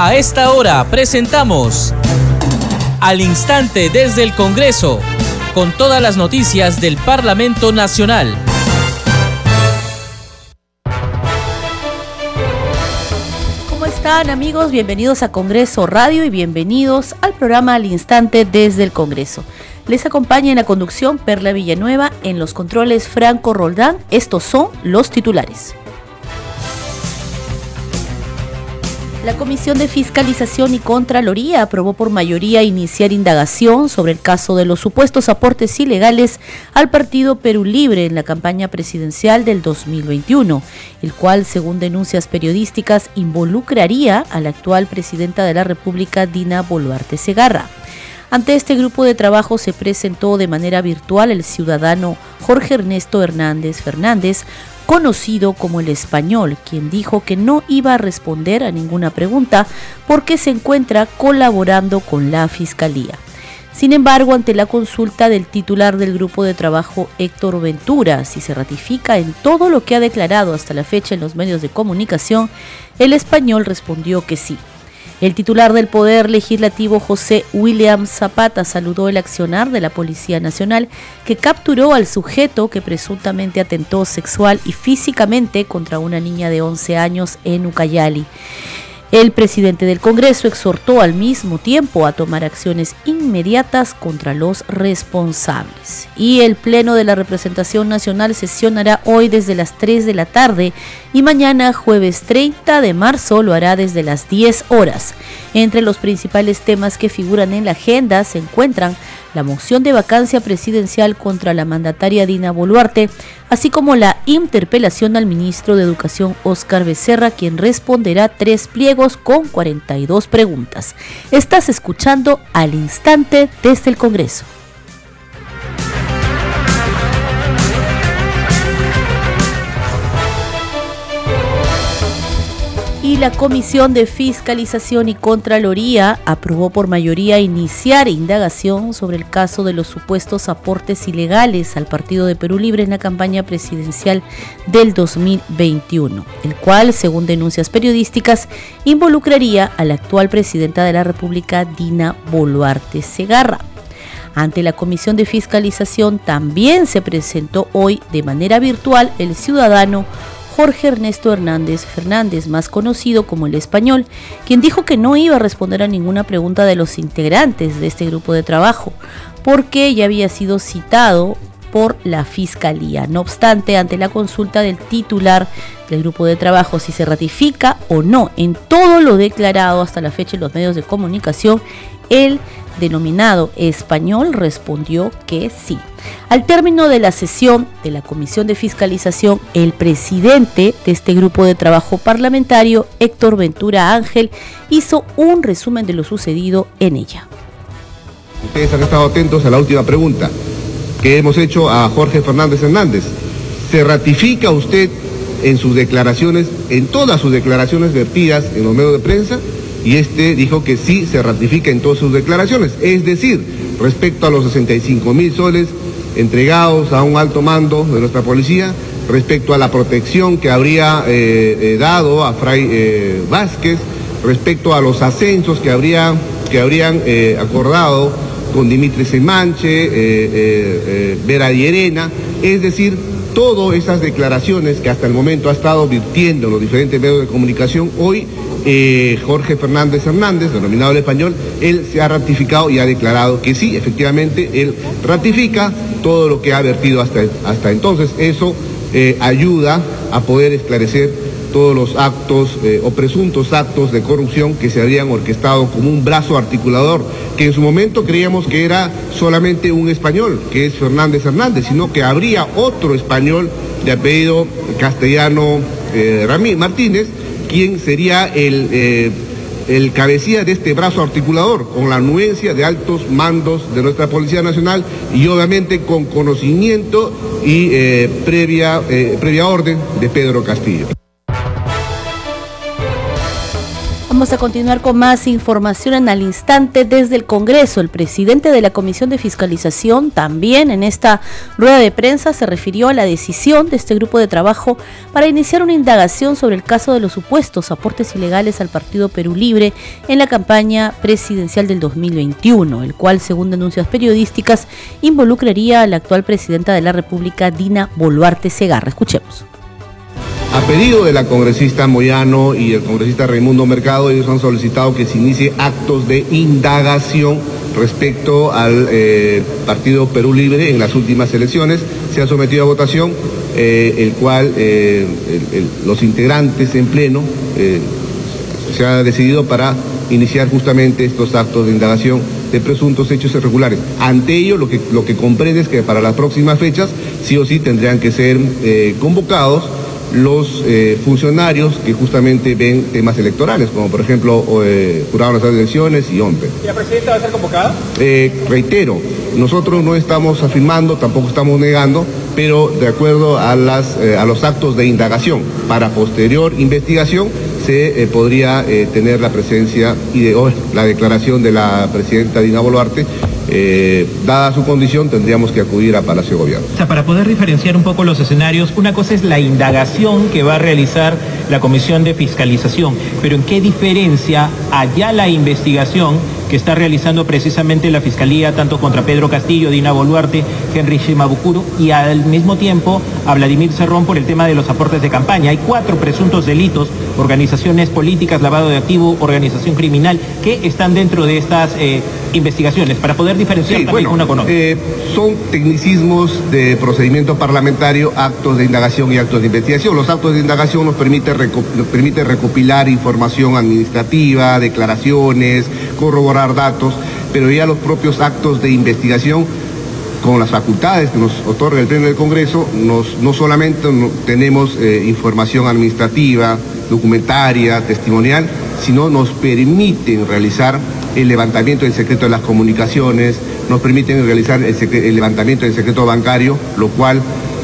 A esta hora presentamos Al Instante desde el Congreso, con todas las noticias del Parlamento Nacional. ¿Cómo están amigos? Bienvenidos a Congreso Radio y bienvenidos al programa Al Instante desde el Congreso. Les acompaña en la conducción Perla Villanueva, en los controles Franco Roldán. Estos son los titulares. La Comisión de Fiscalización y Contraloría aprobó por mayoría iniciar indagación sobre el caso de los supuestos aportes ilegales al Partido Perú Libre en la campaña presidencial del 2021, el cual, según denuncias periodísticas, involucraría a la actual presidenta de la República, Dina Boluarte Segarra. Ante este grupo de trabajo se presentó de manera virtual el ciudadano Jorge Ernesto Hernández Fernández, conocido como el español, quien dijo que no iba a responder a ninguna pregunta porque se encuentra colaborando con la Fiscalía. Sin embargo, ante la consulta del titular del grupo de trabajo Héctor Ventura, si se ratifica en todo lo que ha declarado hasta la fecha en los medios de comunicación, el español respondió que sí. El titular del Poder Legislativo, José William Zapata, saludó el accionar de la Policía Nacional que capturó al sujeto que presuntamente atentó sexual y físicamente contra una niña de 11 años en Ucayali. El presidente del Congreso exhortó al mismo tiempo a tomar acciones inmediatas contra los responsables. Y el Pleno de la Representación Nacional sesionará hoy desde las 3 de la tarde y mañana jueves 30 de marzo lo hará desde las 10 horas. Entre los principales temas que figuran en la agenda se encuentran la moción de vacancia presidencial contra la mandataria Dina Boluarte, así como la interpelación al ministro de Educación Óscar Becerra, quien responderá tres pliegos con 42 preguntas. Estás escuchando al instante desde el Congreso. Y la Comisión de Fiscalización y Contraloría aprobó por mayoría iniciar indagación sobre el caso de los supuestos aportes ilegales al Partido de Perú Libre en la campaña presidencial del 2021, el cual, según denuncias periodísticas, involucraría a la actual presidenta de la República, Dina Boluarte Segarra. Ante la Comisión de Fiscalización también se presentó hoy de manera virtual el ciudadano Jorge Ernesto Hernández Fernández, más conocido como el español, quien dijo que no iba a responder a ninguna pregunta de los integrantes de este grupo de trabajo, porque ya había sido citado por la Fiscalía. No obstante, ante la consulta del titular del grupo de trabajo si se ratifica o no en todo lo declarado hasta la fecha en los medios de comunicación, el denominado español respondió que sí. Al término de la sesión de la Comisión de Fiscalización, el presidente de este grupo de trabajo parlamentario, Héctor Ventura Ángel, hizo un resumen de lo sucedido en ella. Ustedes han estado atentos a la última pregunta que hemos hecho a Jorge Fernández Hernández. ¿Se ratifica usted en sus declaraciones, en todas sus declaraciones vertidas en los medios de prensa? Y este dijo que sí se ratifica en todas sus declaraciones. Es decir, respecto a los 65 mil soles entregados a un alto mando de nuestra policía, respecto a la protección que habría eh, eh, dado a Fray eh, Vázquez, respecto a los ascensos que, habría, que habrían acordado con Dimitri Semanche, Vera Dierena, es decir, todas esas declaraciones que hasta el momento ha estado virtiendo los diferentes medios de comunicación, hoy eh, Jorge Fernández Hernández, denominado el español, él se ha ratificado y ha declarado que sí, efectivamente, él ratifica todo lo que ha vertido hasta, hasta entonces. Eso eh, ayuda a poder esclarecer todos los actos eh, o presuntos actos de corrupción que se habían orquestado como un brazo articulador, que en su momento creíamos que era solamente un español, que es Fernández Hernández, sino que habría otro español de apellido castellano Ramírez Martínez, quién sería el, eh, el cabecilla de este brazo articulador, con la anuencia de altos mandos de nuestra Policía Nacional y obviamente con conocimiento y eh, previa, eh, previa orden de Pedro Castillo. Vamos a continuar con más información en al instante desde el Congreso. El presidente de la Comisión de Fiscalización también en esta rueda de prensa se refirió a la decisión de este grupo de trabajo para iniciar una indagación sobre el caso de los supuestos aportes ilegales al Partido Perú Libre en la campaña presidencial del 2021, el cual, según denuncias periodísticas, involucraría a la actual presidenta de la República, Dina Boluarte Segarra. Escuchemos. A pedido de la congresista Moyano y el congresista Raimundo Mercado, ellos han solicitado que se inicie actos de indagación respecto al eh, Partido Perú Libre en las últimas elecciones. Se ha sometido a votación, eh, el cual eh, los integrantes en pleno se ha decidido para iniciar justamente estos actos de indagación de presuntos hechos irregulares. Ante ello, lo que, lo que comprende es que para las próximas fechas, sí o sí tendrían que ser convocados los eh, funcionarios que justamente ven temas electorales, como por ejemplo eh, Jurado Nacional de Elecciones y OMPE. ¿Y la presidenta va a ser convocada? Eh, reitero, nosotros no estamos afirmando, tampoco estamos negando, pero de acuerdo a, las, a los actos de indagación para posterior investigación se podría tener la presencia y de, la declaración de la presidenta Dina Boluarte eh, dada su condición, tendríamos que acudir a Palacio de Gobierno. O sea, para poder diferenciar un poco los escenarios, una cosa es la indagación que va a realizar la Comisión de Fiscalización, pero ¿en qué diferencia allá la investigación que está realizando precisamente la Fiscalía, tanto contra Pedro Castillo, Dina Boluarte, Henry Shimabukuro, y al mismo tiempo a Vladimir Cerrón por el tema de los aportes de campaña. Hay cuatro presuntos delitos, organizaciones políticas, lavado de activo, organización criminal, que están dentro de estas eh, investigaciones, para poder diferenciar también una con otra. Eh, son tecnicismos de procedimiento parlamentario, actos de indagación y actos de investigación. Los actos de indagación nos permite recopilar información administrativa, declaraciones, corroborar datos, pero ya los propios actos de investigación con las facultades que nos otorga el Pleno del Congreso, no solamente tenemos eh, información administrativa, documentaria, testimonial, sino nos permiten realizar el levantamiento del secreto de las comunicaciones, nos permiten realizar el, levantamiento del secreto bancario, lo cual,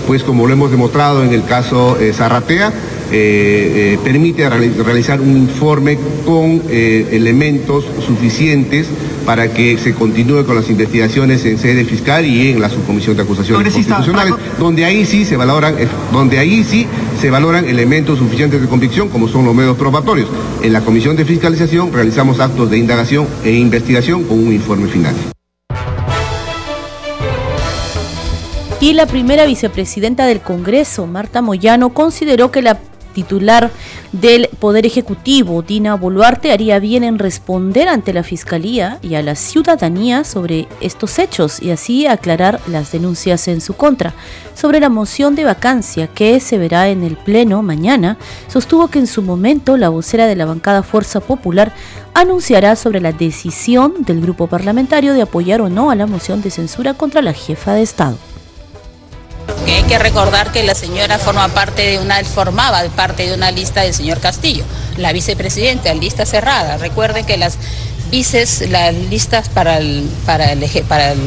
pues como lo hemos demostrado en el caso eh, Zarratea, eh, eh, permite realizar un informe con eh, elementos suficientes para que se continúe con las investigaciones en sede fiscal y en la subcomisión de acusaciones constitucionales, donde ahí sí se valoran, donde ahí sí se valoran elementos suficientes de convicción, como son los medios probatorios. En la comisión de fiscalización realizamos actos de indagación e investigación con un informe final. Y la primera vicepresidenta del Congreso, Marta Moyano, consideró que la titular del Poder Ejecutivo, Dina Boluarte, haría bien en responder ante la Fiscalía y a la ciudadanía sobre estos hechos y así aclarar las denuncias en su contra. Sobre la moción de vacancia que se verá en el Pleno mañana, sostuvo que en su momento la vocera de la bancada Fuerza Popular anunciará sobre la decisión del grupo parlamentario de apoyar o no a la moción de censura contra la jefa de Estado hay que recordar que la señora forma parte de una, formaba parte de una lista del señor Castillo, la vicepresidenta, lista cerrada. Recuerden que las vices, las listas para para el, para el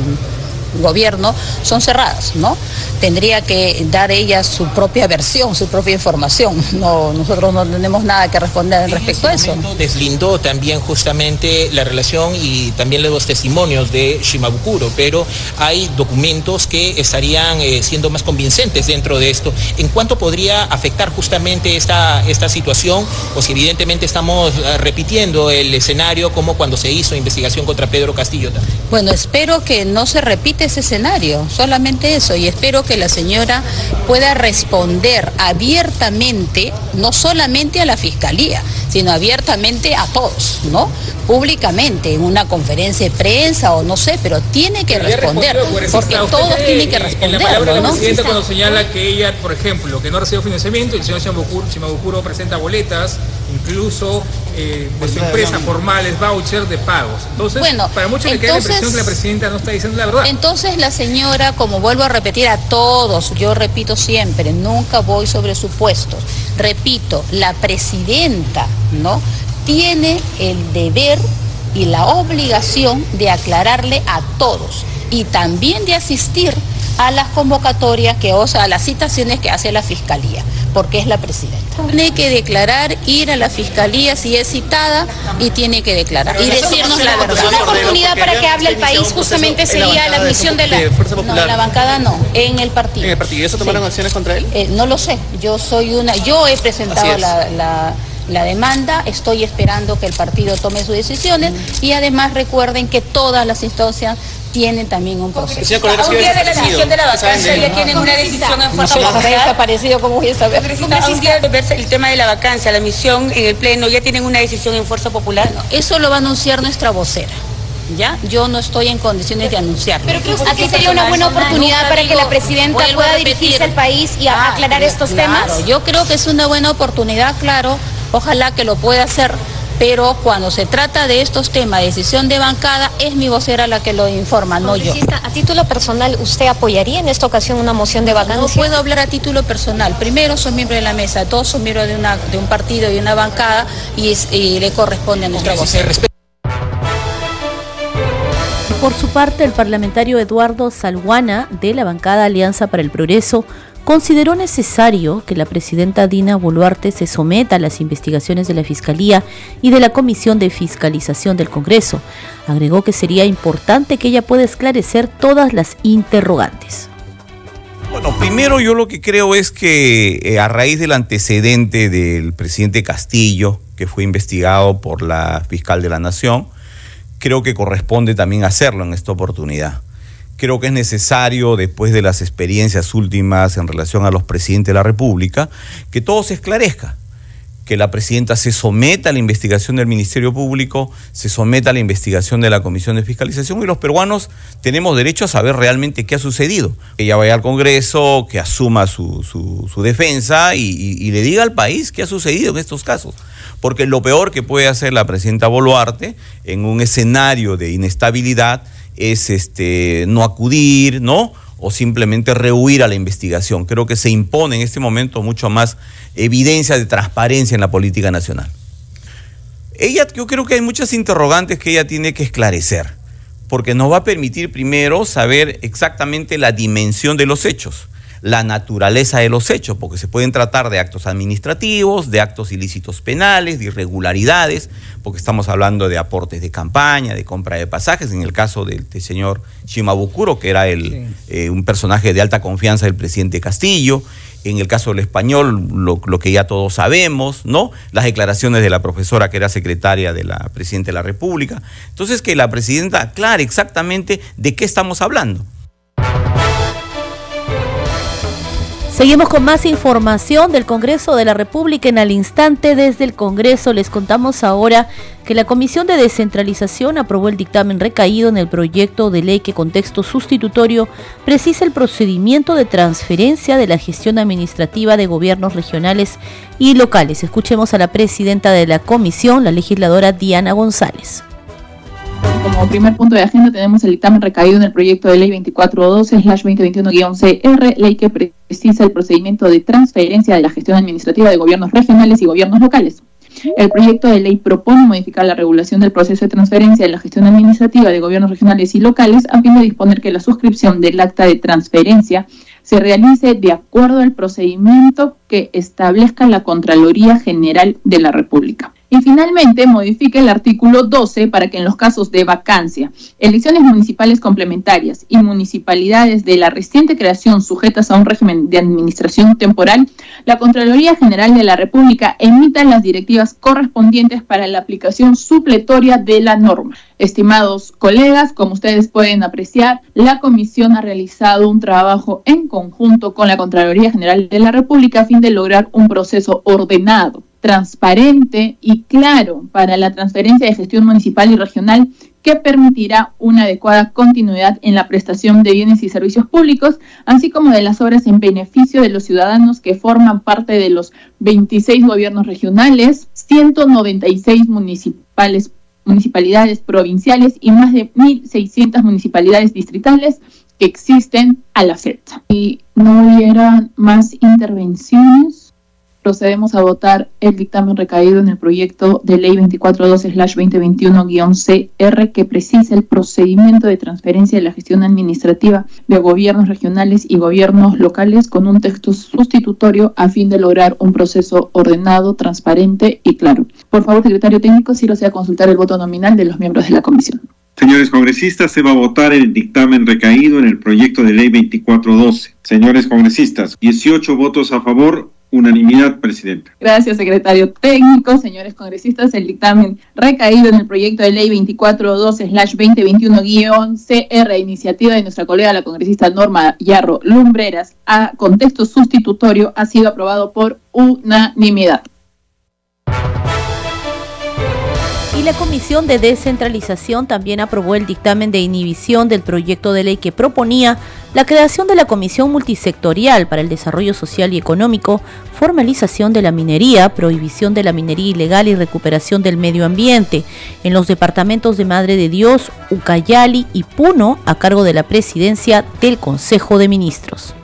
gobierno son cerradas, ¿no? Tendría que dar ella su propia versión, su propia información. No, nosotros no tenemos nada que responder respecto a eso. Deslindó también justamente la relación y también los testimonios de Shimabukuro, pero hay documentos que estarían eh, siendo más convincentes dentro de esto. ¿En cuánto podría afectar justamente esta, esta situación? O si evidentemente estamos eh, repitiendo el escenario como cuando se hizo investigación contra Pedro Castillo. Bueno, espero que no se repite ese escenario, solamente eso, y espero que la señora pueda responder abiertamente, no solamente a la Fiscalía, sino abiertamente a todos, ¿no? Públicamente, en una conferencia de prensa o no sé, pero tiene que responder, porque todos tienen que responder. En la palabra de la presidenta cuando señala que ella, por ejemplo, que no recibió financiamiento, el señor Chimabukuro presenta boletas, incluso eh, de su empresa formales, voucher de pagos. Entonces, para muchos le queda la impresión que la presidenta no está diciendo la verdad. Entonces la señora, como vuelvo a repetir a todos, yo repito siempre, nunca voy sobre supuestos. Repito, la presidenta, ¿no? Tiene el deber y la obligación de aclararle a todos y también de asistir a las convocatorias que, o sea, a las citaciones que hace la Fiscalía porque es la presidenta. Tiene que declarar, ir a la fiscalía si es citada y tiene que declarar y decirnos la verdad. Una oportunidad para que hable el país justamente sería la admisión de la... No, en la bancada no, en el partido. ¿En el partido? ¿Y eso tomaron acciones contra él? Eh, no lo sé, yo soy una, yo he presentado la, la, demanda, estoy esperando que el partido tome sus decisiones y además recuerden que todas las instancias tienen también un proceso. Un día de la decisión de la vacancia ya tienen una decisión en fuerza no sé, desaparecido, ¿cómo voy a saber? Un día de verse el tema de la vacancia, la misión en el Pleno, ya tienen una decisión en fuerza popular. Eso lo va a anunciar nuestra vocera. ¿ya? Yo no estoy en condiciones de anunciarlo. Pero creo que aquí sería una buena oportunidad para que la presidenta pueda dirigirse al país y ah, aclarar estos temas. Yo creo que es una buena oportunidad, claro. Ojalá que lo pueda hacer pero cuando se trata de estos temas, decisión de bancada, es mi vocera la que lo informa, no yo. A título personal, ¿usted apoyaría en esta ocasión una moción de vacancia? No puedo hablar a título personal. Primero, soy miembro de la mesa, todos son miembros de, una, de un partido y una bancada y, le corresponde a nuestra vocera. Por su parte, el parlamentario Eduardo Salguana, de la bancada Alianza para el Progreso, consideró necesario que la presidenta Dina Boluarte se someta a las investigaciones de la Fiscalía y de la Comisión de Fiscalización del Congreso. Agregó que sería importante que ella pueda esclarecer todas las interrogantes. Bueno, primero yo lo que creo es que eh, a raíz del antecedente del presidente Castillo, que fue investigado por la fiscal de la Nación, creo que corresponde también hacerlo en esta oportunidad creo que es necesario, después de las experiencias últimas en relación a los presidentes de la República, que todo se esclarezca, que la presidenta se someta a la investigación del Ministerio Público, se someta a la investigación de la Comisión de Fiscalización y los peruanos tenemos derecho a saber realmente qué ha sucedido. Que ella vaya al Congreso, que asuma su, su, defensa y, y le diga al país qué ha sucedido en estos casos porque lo peor que puede hacer la presidenta Boluarte en un escenario de inestabilidad es este, no acudir, ¿no? O simplemente rehuir a la investigación. Creo que se impone en este momento mucho más evidencia de transparencia en la política nacional. Ella, yo creo que hay muchas interrogantes que ella tiene que esclarecer, porque nos va a permitir primero saber exactamente la dimensión de los hechos la naturaleza de los hechos, porque se pueden tratar de actos administrativos, de actos ilícitos penales, de irregularidades, porque estamos hablando de aportes de campaña, de compra de pasajes, en el caso del, señor Shimabukuro, que era el, eh, un personaje de alta confianza del presidente Castillo, en el caso del español, lo, lo, que ya todos sabemos, ¿no? Las declaraciones de la profesora que era secretaria de la presidenta de la República. Entonces, que la presidenta aclare exactamente de qué estamos hablando. Seguimos con más información del Congreso de la República en al instante desde el Congreso. Les contamos ahora que la Comisión de Descentralización aprobó el dictamen recaído en el proyecto de ley que con texto sustitutorio precisa el procedimiento de transferencia de la gestión administrativa de gobiernos regionales y locales. Escuchemos a la presidenta de la comisión, la legisladora Diana González. Como primer punto de agenda tenemos el dictamen recaído en el proyecto de ley 2412-2021-CR, ley que precisa el procedimiento de transferencia de la gestión administrativa de gobiernos regionales y gobiernos locales. El proyecto de ley propone modificar la regulación del proceso de transferencia de la gestión administrativa de gobiernos regionales y locales a fin de disponer que la suscripción del acta de transferencia se realice de acuerdo al procedimiento que establezca la Contraloría General de la República. Y finalmente modifica el artículo 12 para que en los casos de vacancia, elecciones municipales complementarias y municipalidades de la reciente creación sujetas a un régimen de administración temporal, la Contraloría General de la República emita las directivas correspondientes para la aplicación supletoria de la norma. Estimados colegas, como ustedes pueden apreciar, la comisión ha realizado un trabajo en conjunto con la Contraloría General de la República a fin de lograr un proceso ordenado transparente y claro para la transferencia de gestión municipal y regional que permitirá una adecuada continuidad en la prestación de bienes y servicios públicos, así como de las obras en beneficio de los ciudadanos que forman parte de los 26 gobiernos regionales, 196 municipales, municipalidades provinciales y más de 1.600 municipalidades distritales que existen a la fecha. Y no hubiera más intervenciones procedemos a votar el dictamen recaído en el proyecto de ley 242-2021-CR que precisa el procedimiento de transferencia de la gestión administrativa de gobiernos regionales y gobiernos locales con un texto sustitutorio a fin de lograr un proceso ordenado, transparente y claro. Por favor, secretario técnico, si lo sea consultar el voto nominal de los miembros de la comisión. Señores congresistas, se va a votar el dictamen recaído en el proyecto de ley 2412. Señores congresistas, 18 votos a favor, Unanimidad, Presidenta. Gracias, secretario técnico. Señores congresistas, el dictamen recaído en el proyecto de ley 242-2021-CR, iniciativa de nuestra colega la congresista Norma Yarro Lumbreras, a contexto sustitutorio, ha sido aprobado por unanimidad. La Comisión de Descentralización también aprobó el dictamen de inhibición del proyecto de ley que proponía la creación de la Comisión Multisectorial para el Desarrollo Social y Económico, formalización de la minería, prohibición de la minería ilegal y recuperación del medio ambiente en los departamentos de Madre de Dios, Ucayali y Puno a cargo de la presidencia del Consejo de Ministros.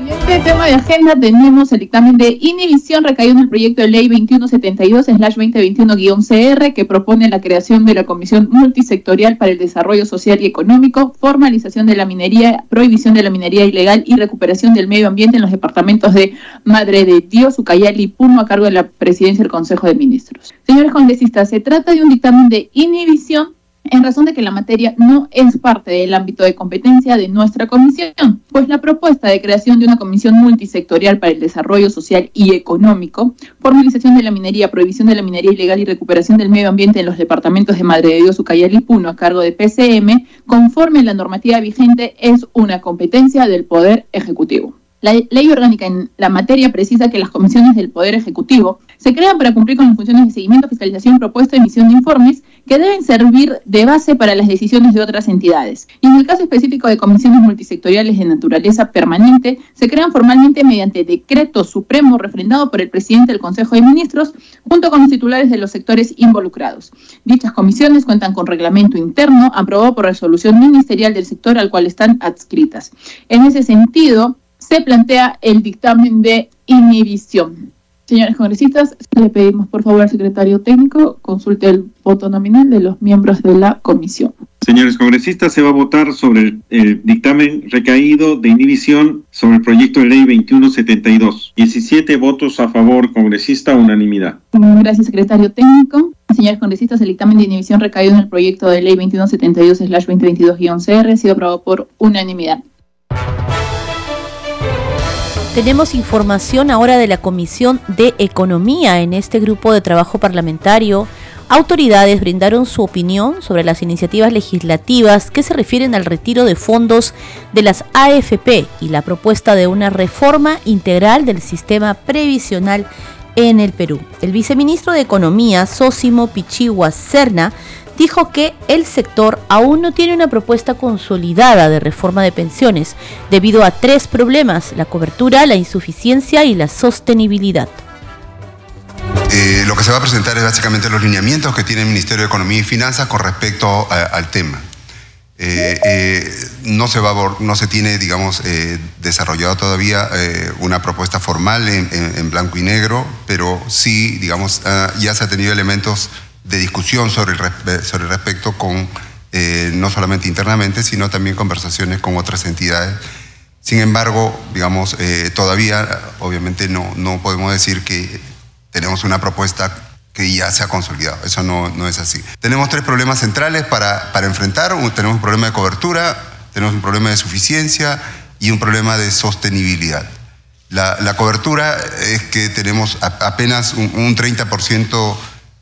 Siguiente tema de agenda tenemos el dictamen de inhibición recaído en el proyecto de ley 2172-2021-CR que propone la creación de la Comisión Multisectorial para el Desarrollo Social y Económico, formalización de la minería, prohibición de la minería ilegal y recuperación del medio ambiente en los departamentos de Madre de Dios, Ucayali y Puno a cargo de la presidencia del Consejo de Ministros. Señores congresistas, se trata de un dictamen de inhibición en razón de que la materia no es parte del ámbito de competencia de nuestra comisión, pues la propuesta de creación de una comisión multisectorial para el desarrollo social y económico, formalización de la minería, prohibición de la minería ilegal y recuperación del medio ambiente en los departamentos de Madre de Dios, Ucayali y Puno a cargo de PCM, conforme a la normativa vigente, es una competencia del Poder Ejecutivo. La ley orgánica en la materia precisa que las comisiones del Poder Ejecutivo se crean para cumplir con las funciones de seguimiento, fiscalización, propuesta, emisión de informes que deben servir de base para las decisiones de otras entidades. Y en el caso específico de comisiones multisectoriales de naturaleza permanente, se crean formalmente mediante decreto supremo refrendado por el presidente del Consejo de Ministros, junto con los titulares de los sectores involucrados. Dichas comisiones cuentan con reglamento interno aprobado por resolución ministerial del sector al cual están adscritas. En ese sentido, se plantea el dictamen de inhibición. Señores congresistas, le pedimos por favor al secretario técnico consulte el voto nominal de los miembros de la comisión. Señores congresistas, se va a votar sobre el, dictamen recaído de inhibición sobre el proyecto de ley 2172. 17 votos a favor, congresista, unanimidad. Gracias, secretario técnico. Señores congresistas, el dictamen de inhibición recaído en el proyecto de ley 2172-2022-CR ha sido aprobado por unanimidad. Tenemos información ahora de la Comisión de Economía. En este grupo de trabajo parlamentario, autoridades brindaron su opinión sobre las iniciativas legislativas que se refieren al retiro de fondos de las AFP y la propuesta de una reforma integral del sistema previsional en el Perú. El viceministro de Economía, Sósimo Pichigua Serna, dijo que el sector aún no tiene una propuesta consolidada de reforma de pensiones debido a tres problemas, la cobertura, la insuficiencia y la sostenibilidad. Eh, lo que se va a presentar es básicamente los lineamientos que tiene el Ministerio de Economía y Finanzas con respecto al tema. Eh, eh, no, se va no se tiene, digamos, desarrollado todavía una propuesta formal en, blanco y negro, pero sí, digamos, ah, ya se ha tenido elementos de discusión sobre el, sobre respecto con, eh, no solamente internamente, sino también conversaciones con otras entidades. Sin embargo, digamos, eh, todavía, obviamente, no, no podemos decir que tenemos una propuesta que ya se ha consolidado. Eso no, no es así. Tenemos tres problemas centrales para, para enfrentar. Tenemos un problema de cobertura, tenemos un problema de suficiencia y un problema de sostenibilidad. La, la cobertura es que tenemos apenas un, un 30%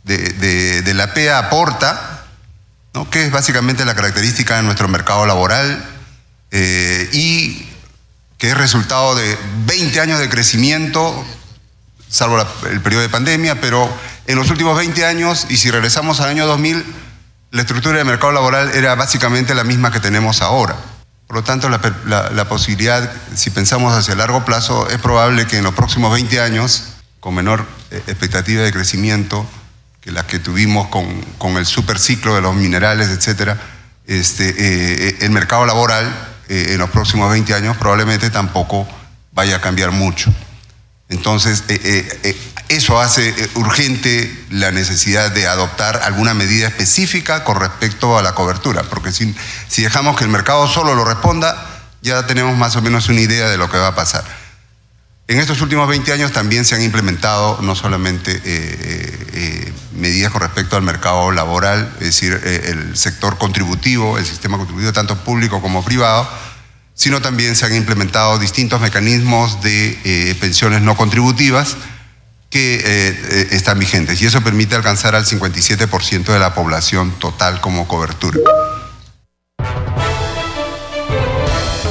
de, la PEA aporta, que es básicamente la característica de nuestro mercado laboral eh, y que es resultado de 20 años de crecimiento, salvo el periodo de pandemia, pero en los últimos 20 años, y si regresamos al año 2000, la estructura del mercado laboral era básicamente la misma que tenemos ahora. Por lo tanto, la, la, posibilidad, si pensamos hacia largo plazo, es probable que en los próximos 20 años, con menor eh, expectativa de crecimiento, las que tuvimos con, con el superciclo de los minerales, etcétera, este, eh, el mercado laboral eh, en los próximos 20 años probablemente tampoco vaya a cambiar mucho. Entonces, eso hace urgente la necesidad de adoptar alguna medida específica con respecto a la cobertura, porque si, si dejamos que el mercado solo lo responda, ya tenemos más o menos una idea de lo que va a pasar. En estos últimos 20 años también se han implementado no solamente eh, eh, eh, medidas con respecto al mercado laboral, es decir, el sector contributivo, el sistema contributivo tanto público como privado, sino también se han implementado distintos mecanismos de pensiones no contributivas que están vigentes y eso permite alcanzar al 57% de la población total como cobertura.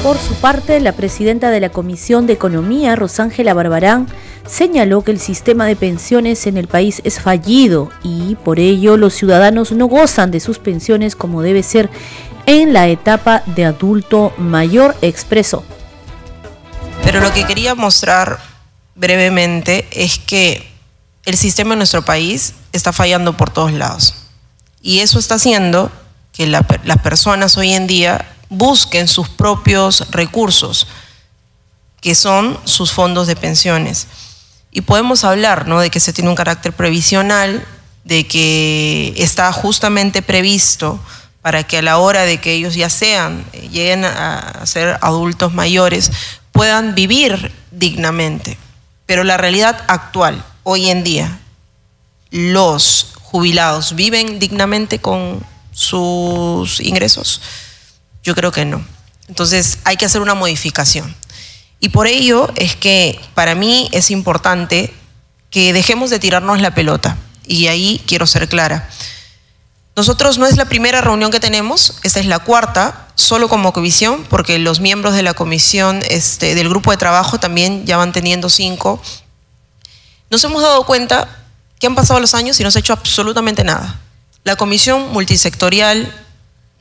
Por su parte, la presidenta de la Comisión de Economía, Rosángela Barbarán, señaló que el sistema de pensiones en el país es fallido y por ello los ciudadanos no gozan de sus pensiones como debe ser en la etapa de adulto mayor, expreso. Pero lo que quería mostrar brevemente es que el sistema en nuestro país está fallando por todos lados. Y eso está haciendo que las personas hoy en día busquen sus propios recursos, que son sus fondos de pensiones. Y podemos hablar ¿no? de que se tiene un carácter previsional, de que está justamente previsto para que a la hora de que ellos ya sean, eh, lleguen a ser adultos mayores, puedan vivir dignamente. Pero la realidad actual, hoy en día, los jubilados viven dignamente con sus ingresos. Yo creo que no. Entonces hay que hacer una modificación. Y por ello es que para mí es importante que dejemos de tirarnos la pelota. Y ahí quiero ser clara. Nosotros no es la primera reunión que tenemos, esta es la cuarta, solo como comisión, porque los miembros de la comisión, este, del grupo de trabajo también ya van teniendo cinco. Nos hemos dado cuenta que han pasado los años y no se ha hecho absolutamente nada. La comisión multisectorial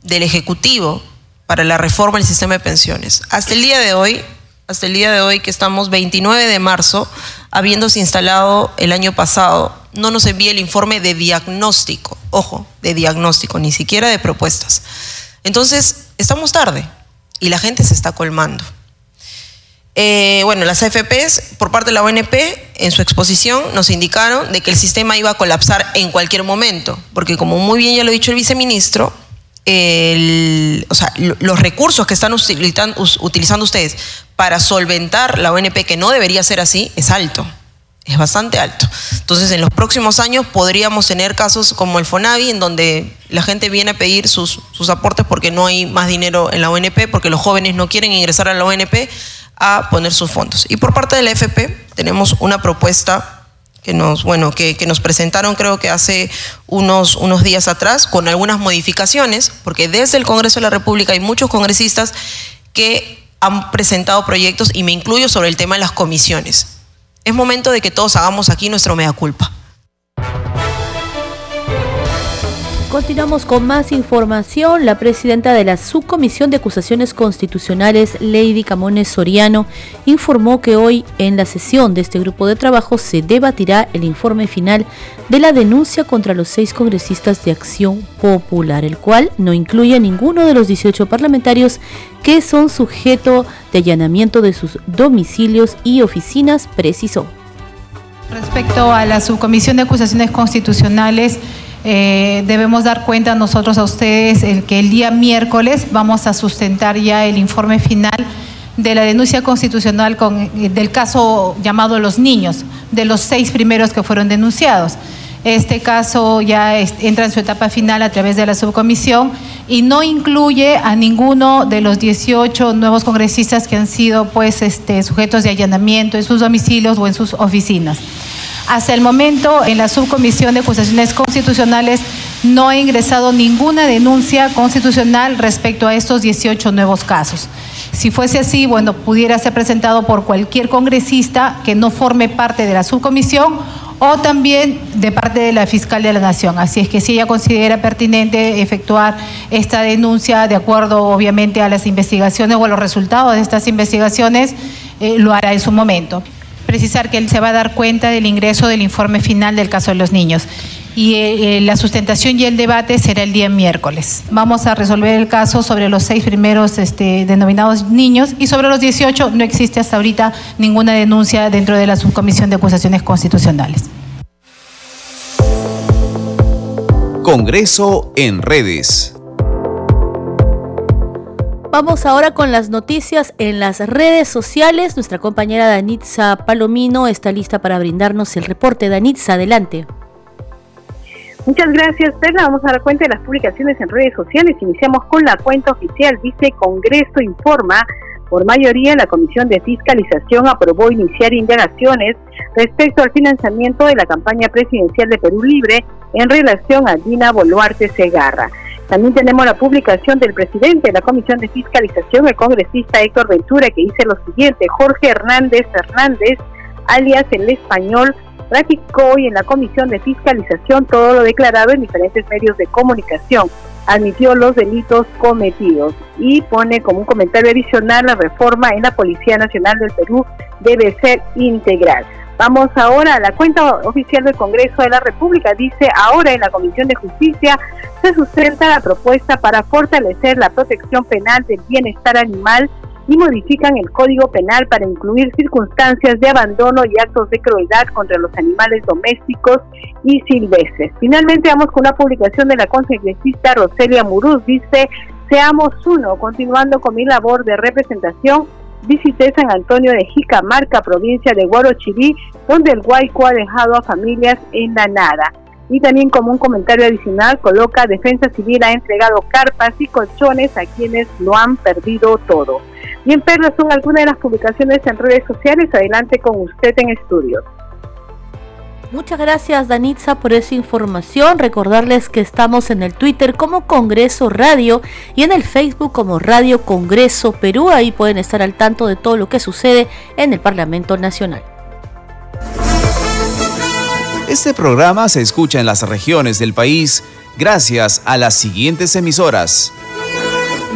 del Ejecutivo para la reforma del sistema de pensiones. Hasta el día de hoy, hasta el día de hoy que estamos 29 de marzo, habiéndose instalado el año pasado, no nos envía el informe de diagnóstico, ojo, de diagnóstico, ni siquiera de propuestas. Entonces, estamos tarde y la gente se está colmando. Eh, bueno, las AFPs, por parte de la ONP, en su exposición nos indicaron de que el sistema iba a colapsar en cualquier momento, porque como muy bien ya lo ha dicho el viceministro, los recursos que están utilizando ustedes para solventar la ONP, que no debería ser así, es alto, es bastante alto. Entonces, en los próximos años podríamos tener casos como el FONAVI, en donde la gente viene a pedir sus, sus aportes porque no hay más dinero en la ONP, porque los jóvenes no quieren ingresar a la ONP a poner sus fondos. Y por parte de la FP tenemos una propuesta que nos, bueno, que, nos presentaron creo que hace unos, unos días atrás, con algunas modificaciones, porque desde el Congreso de la República hay muchos congresistas que han presentado proyectos, y me incluyo sobre el tema de las comisiones. Es momento de que todos hagamos aquí nuestro mea culpa. Continuamos con más información. La presidenta de la Subcomisión de Acusaciones Constitucionales, Lady Camones Soriano, informó que hoy en la sesión de este grupo de trabajo se debatirá el informe final de la denuncia contra los seis congresistas de Acción Popular, el cual no incluye a ninguno de los 18 parlamentarios que son sujeto de allanamiento de sus domicilios y oficinas, precisó. Respecto a la Subcomisión de Acusaciones Constitucionales, eh, debemos dar cuenta nosotros a ustedes el que el día miércoles vamos a sustentar ya el informe final de la denuncia constitucional con, eh, del caso llamado Los Niños, de los seis primeros que fueron denunciados. Este caso ya entra en su etapa final a través de la subcomisión y no incluye a ninguno de los 18 nuevos congresistas que han sido pues, este, sujetos de allanamiento en sus domicilios o en sus oficinas. Hasta el momento, en la subcomisión de acusaciones constitucionales no ha ingresado ninguna denuncia constitucional respecto a estos 18 nuevos casos. Si fuese así, bueno, pudiera ser presentado por cualquier congresista que no forme parte de la subcomisión o también de parte de la fiscal de la Nación. Así es que si ella considera pertinente efectuar esta denuncia de acuerdo, obviamente, a las investigaciones o a los resultados de estas investigaciones, eh, lo hará en su momento precisar que él se va a dar cuenta del ingreso del informe final del caso de los niños. y eh, la sustentación y el debate será el día miércoles. Vamos a resolver el caso sobre los seis primeros este, denominados niños y sobre los 18 no existe hasta ahorita ninguna denuncia dentro de la subcomisión de acusaciones constitucionales. Congreso en redes. Vamos ahora con las noticias en las redes sociales. Nuestra compañera Danitza Palomino está lista para brindarnos el reporte. Danitza, adelante. Muchas gracias, Perla. Vamos a dar cuenta de las publicaciones en redes sociales. Iniciamos con la cuenta oficial. Dice Congreso informa. Por mayoría, la Comisión de Fiscalización aprobó iniciar indagaciones respecto al financiamiento de la campaña presidencial de Perú Libre en relación a Dina Boluarte Segarra. También tenemos la publicación del presidente de la Comisión de Fiscalización, el congresista Héctor Ventura, que dice lo siguiente, Jorge Hernández Hernández, alias el español, ratificó hoy en la Comisión de Fiscalización todo lo declarado en diferentes medios de comunicación. Admitió los delitos cometidos y pone como un comentario adicional la reforma en la Policía Nacional del Perú debe ser integral. Vamos ahora a la cuenta oficial del Congreso de la República. Dice, ahora en la Comisión de Justicia se sustenta la propuesta para fortalecer la protección penal del bienestar animal y modifican el Código Penal para incluir circunstancias de abandono y actos de crueldad contra los animales domésticos y silvestres. Finalmente vamos con una publicación de la congresista Roselia Muruz. Dice, seamos uno, continuando con mi labor de representación. Visité San Antonio de Jicamarca, provincia de Guarochirí, donde el Guayco ha dejado a familias en la nada. Y también como un comentario adicional coloca Defensa Civil ha entregado carpas y colchones a quienes lo han perdido todo. Bien, Perla, son algunas de las publicaciones en redes sociales. Adelante con usted en estudios. Muchas gracias Danitza por esa información. Recordarles que estamos en el Twitter como Congreso Radio y en el Facebook como Radio Congreso Perú. Ahí pueden estar al tanto de todo lo que sucede en el Parlamento Nacional. Este programa se escucha en las regiones del país gracias a las siguientes emisoras.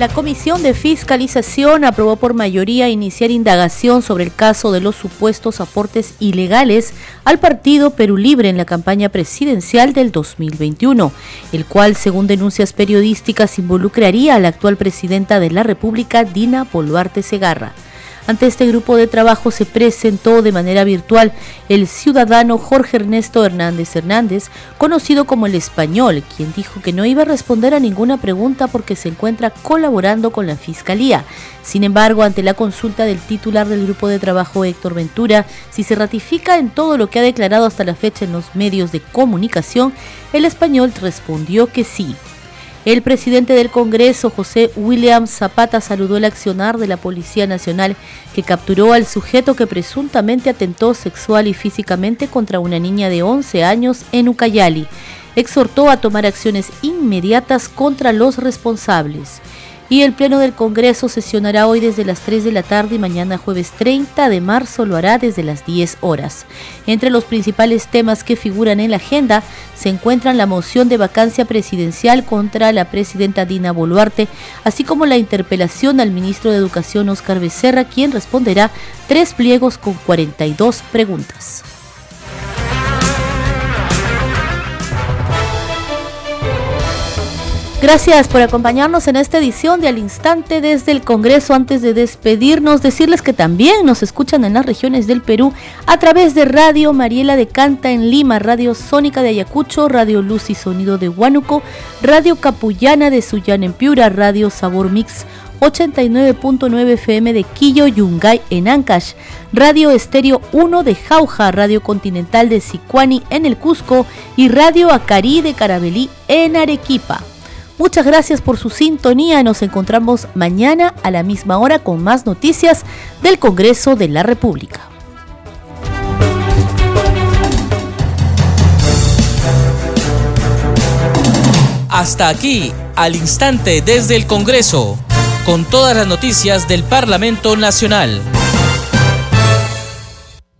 La Comisión de Fiscalización aprobó por mayoría iniciar indagación sobre el caso de los supuestos aportes ilegales al partido Perú Libre en la campaña presidencial del 2021, el cual, según denuncias periodísticas, involucraría a la actual presidenta de la República, Dina Boluarte Segarra. Ante este grupo de trabajo se presentó de manera virtual el ciudadano Jorge Ernesto Hernández Hernández, conocido como el español, quien dijo que no iba a responder a ninguna pregunta porque se encuentra colaborando con la Fiscalía. Sin embargo, ante la consulta del titular del grupo de trabajo Héctor Ventura, si se ratifica en todo lo que ha declarado hasta la fecha en los medios de comunicación, el español respondió que sí. El presidente del Congreso, José William Zapata, saludó el accionar de la Policía Nacional que capturó al sujeto que presuntamente atentó sexual y físicamente contra una niña de 11 años en Ucayali. Exhortó a tomar acciones inmediatas contra los responsables y el Pleno del Congreso sesionará hoy desde las 3 de la tarde y mañana jueves 30 de marzo lo hará desde las 10 horas. Entre los principales temas que figuran en la agenda se encuentran la moción de vacancia presidencial contra la presidenta Dina Boluarte, así como la interpelación al ministro de Educación Oscar Becerra, quien responderá tres pliegos con 42 preguntas. Gracias por acompañarnos en esta edición de Al Instante desde el Congreso. Antes de despedirnos, decirles que también nos escuchan en las regiones del Perú a través de Radio Mariela de Canta en Lima, Radio Sónica de Ayacucho, Radio Luz y Sonido de Huánuco, Radio Capullana de Sullán en Piura, Radio Sabor Mix 89.9 FM de Quillo Yungay en Ancash, Radio Estéreo 1 de Jauja, Radio Continental de Sicuani en el Cusco y Radio Acari de Carabelí en Arequipa. Muchas gracias por su sintonía. Nos encontramos mañana a la misma hora con más noticias del Congreso de la República. Hasta aquí, al instante desde el Congreso, con todas las noticias del Parlamento Nacional.